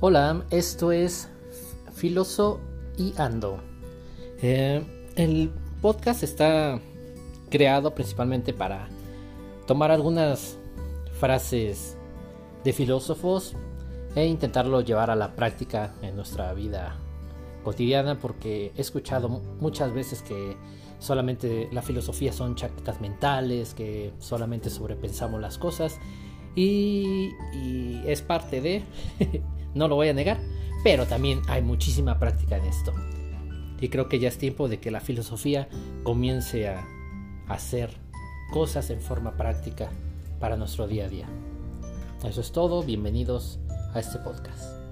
Hola, esto es Filoso y Ando. Eh, el podcast está creado principalmente para tomar algunas frases de filósofos e intentarlo llevar a la práctica en nuestra vida cotidiana porque he escuchado muchas veces que solamente la filosofía son chaquetas mentales, que solamente sobrepensamos las cosas y, y es parte de no lo voy a negar, pero también hay muchísima práctica en esto. Y creo que ya es tiempo de que la filosofía comience a hacer cosas en forma práctica para nuestro día a día. Eso es todo, bienvenidos a este podcast.